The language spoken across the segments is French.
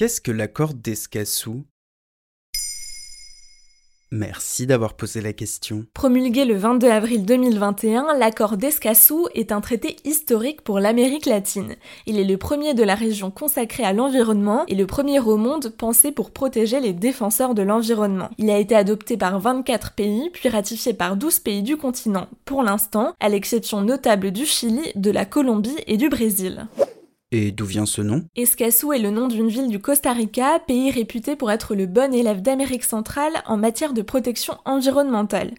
Qu'est-ce que l'accord d'Escazú Merci d'avoir posé la question. Promulgué le 22 avril 2021, l'accord d'Escazú est un traité historique pour l'Amérique latine. Il est le premier de la région consacré à l'environnement et le premier au monde pensé pour protéger les défenseurs de l'environnement. Il a été adopté par 24 pays puis ratifié par 12 pays du continent, pour l'instant, à l'exception notable du Chili, de la Colombie et du Brésil. Et d'où vient ce nom? Escazú est le nom d'une ville du Costa Rica, pays réputé pour être le bon élève d'Amérique centrale en matière de protection environnementale.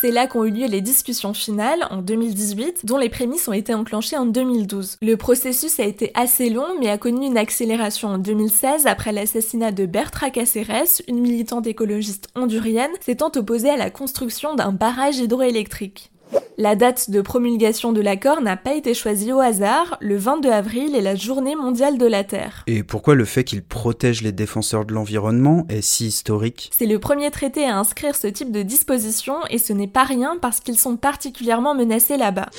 C'est là qu'ont eu lieu les discussions finales en 2018, dont les prémices ont été enclenchées en 2012. Le processus a été assez long, mais a connu une accélération en 2016 après l'assassinat de Bertra Cáceres, une militante écologiste hondurienne, s'étant opposée à la construction d'un barrage hydroélectrique. La date de promulgation de l'accord n'a pas été choisie au hasard, le 22 avril est la journée mondiale de la Terre. Et pourquoi le fait qu'il protège les défenseurs de l'environnement est si historique? C'est le premier traité à inscrire ce type de disposition et ce n'est pas rien parce qu'ils sont particulièrement menacés là-bas.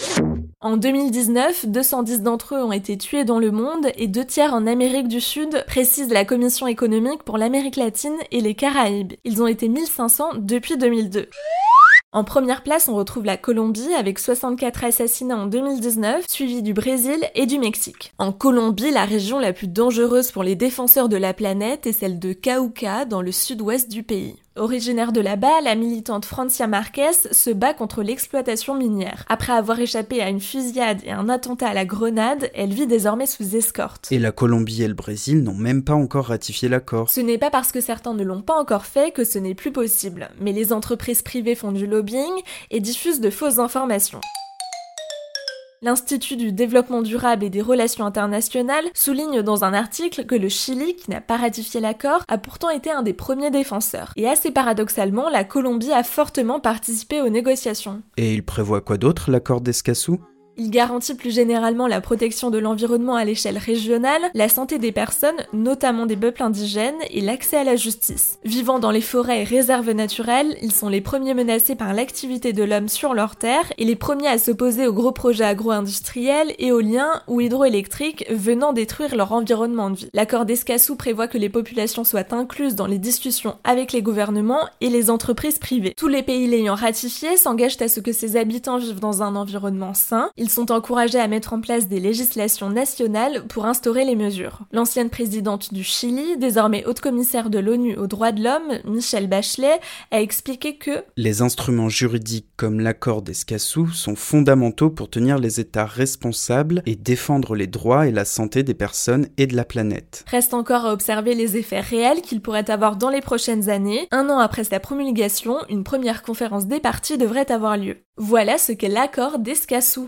En 2019, 210 d'entre eux ont été tués dans le monde et deux tiers en Amérique du Sud, précise la Commission économique pour l'Amérique latine et les Caraïbes. Ils ont été 1500 depuis 2002. En première place, on retrouve la Colombie avec 64 assassinats en 2019, suivi du Brésil et du Mexique. En Colombie, la région la plus dangereuse pour les défenseurs de la planète est celle de Cauca, dans le sud-ouest du pays. Originaire de là-bas, la militante Francia Marquez se bat contre l'exploitation minière. Après avoir échappé à une fusillade et un attentat à la grenade, elle vit désormais sous escorte. Et la Colombie et le Brésil n'ont même pas encore ratifié l'accord. Ce n'est pas parce que certains ne l'ont pas encore fait que ce n'est plus possible, mais les entreprises privées font du lobbying et diffusent de fausses informations. L'Institut du développement durable et des relations internationales souligne dans un article que le Chili, qui n'a pas ratifié l'accord, a pourtant été un des premiers défenseurs. Et assez paradoxalement, la Colombie a fortement participé aux négociations. Et il prévoit quoi d'autre, l'accord d'Escazú? Il garantit plus généralement la protection de l'environnement à l'échelle régionale, la santé des personnes, notamment des peuples indigènes, et l'accès à la justice. Vivant dans les forêts et réserves naturelles, ils sont les premiers menacés par l'activité de l'homme sur leurs terres et les premiers à s'opposer aux gros projets agro-industriels, éoliens ou hydroélectriques venant détruire leur environnement de vie. L'accord d'Escazú prévoit que les populations soient incluses dans les discussions avec les gouvernements et les entreprises privées. Tous les pays l'ayant ratifié s'engagent à ce que ses habitants vivent dans un environnement sain. Sont encouragés à mettre en place des législations nationales pour instaurer les mesures. L'ancienne présidente du Chili, désormais haute commissaire de l'ONU aux droits de l'homme, Michelle Bachelet, a expliqué que les instruments juridiques comme l'accord d'Escazú sont fondamentaux pour tenir les États responsables et défendre les droits et la santé des personnes et de la planète. Reste encore à observer les effets réels qu'il pourrait avoir dans les prochaines années. Un an après sa promulgation, une première conférence des parties devrait avoir lieu. Voilà ce qu'est l'accord d'Escazú.